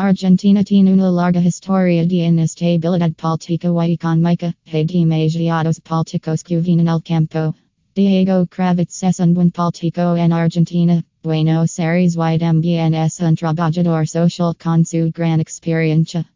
Argentina tiene una larga historia de inestabilidad política y económica, hay demasiados políticos que vienen al campo. Diego Kravetz es un buen político en Argentina, Buenos Aires y también es un trabajador social con su gran experiencia.